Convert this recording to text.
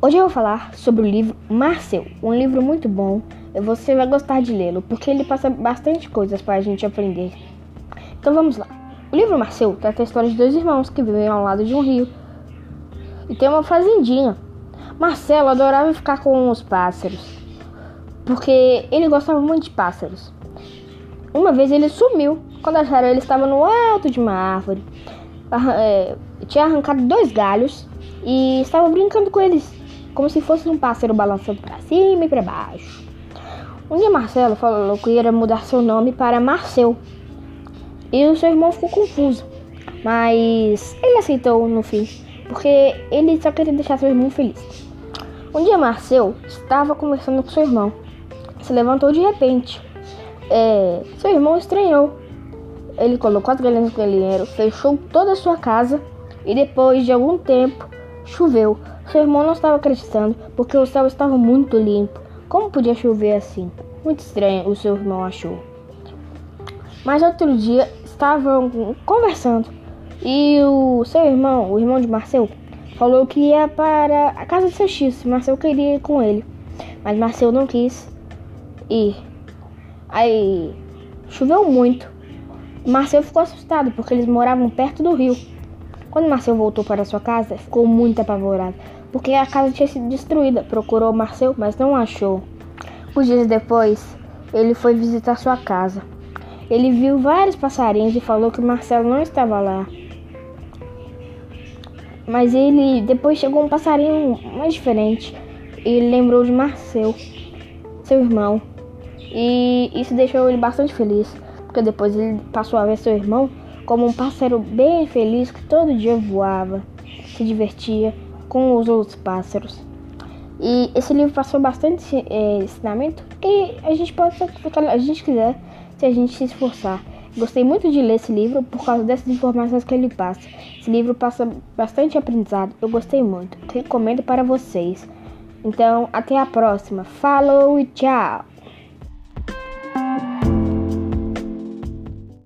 Hoje eu vou falar sobre o livro Marcel, um livro muito bom. Você vai gostar de lê-lo, porque ele passa bastante coisas para a gente aprender. Então vamos lá. O livro Marcel trata a história de dois irmãos que vivem ao lado de um rio e tem uma fazendinha. Marcelo adorava ficar com os pássaros, porque ele gostava muito de pássaros. Uma vez ele sumiu quando acharam ele estava no alto de uma árvore. É, tinha arrancado dois galhos e estava brincando com eles como se fosse um pássaro balançando para cima e para baixo. Um dia Marcelo falou que ia mudar seu nome para Marcel. E o seu irmão ficou confuso. Mas ele aceitou no fim, porque ele só queria deixar seu irmão feliz. Um dia Marcel estava conversando com seu irmão. Se levantou de repente. É, seu irmão estranhou. Ele colocou as galinhas no galinheiro, fechou toda a sua casa e depois de algum tempo choveu. Seu irmão não estava acreditando porque o céu estava muito limpo. Como podia chover assim? Muito estranho, o seu irmão achou. Mas outro dia estavam conversando e o seu irmão, o irmão de Marcel, falou que ia para a casa de seu X. Marcel queria ir com ele, mas Marcel não quis ir. Aí choveu muito. Marcel ficou assustado porque eles moravam perto do rio. Quando Marcel voltou para sua casa, ficou muito apavorado porque a casa tinha sido destruída. Procurou Marcel, mas não achou. Uns dias depois, ele foi visitar sua casa. Ele viu vários passarinhos e falou que Marcelo não estava lá. Mas ele depois chegou um passarinho mais diferente. Ele lembrou de Marcel, seu irmão. E isso deixou ele bastante feliz, porque depois ele passou a ver seu irmão como um pássaro bem feliz que todo dia voava, se divertia com os outros pássaros. E esse livro passou bastante é, ensinamento que a gente pode fazer a gente quiser se a gente se esforçar. Gostei muito de ler esse livro por causa dessas informações que ele passa. Esse livro passa bastante aprendizado. Eu gostei muito. Recomendo para vocês. Então, até a próxima. Falou e tchau!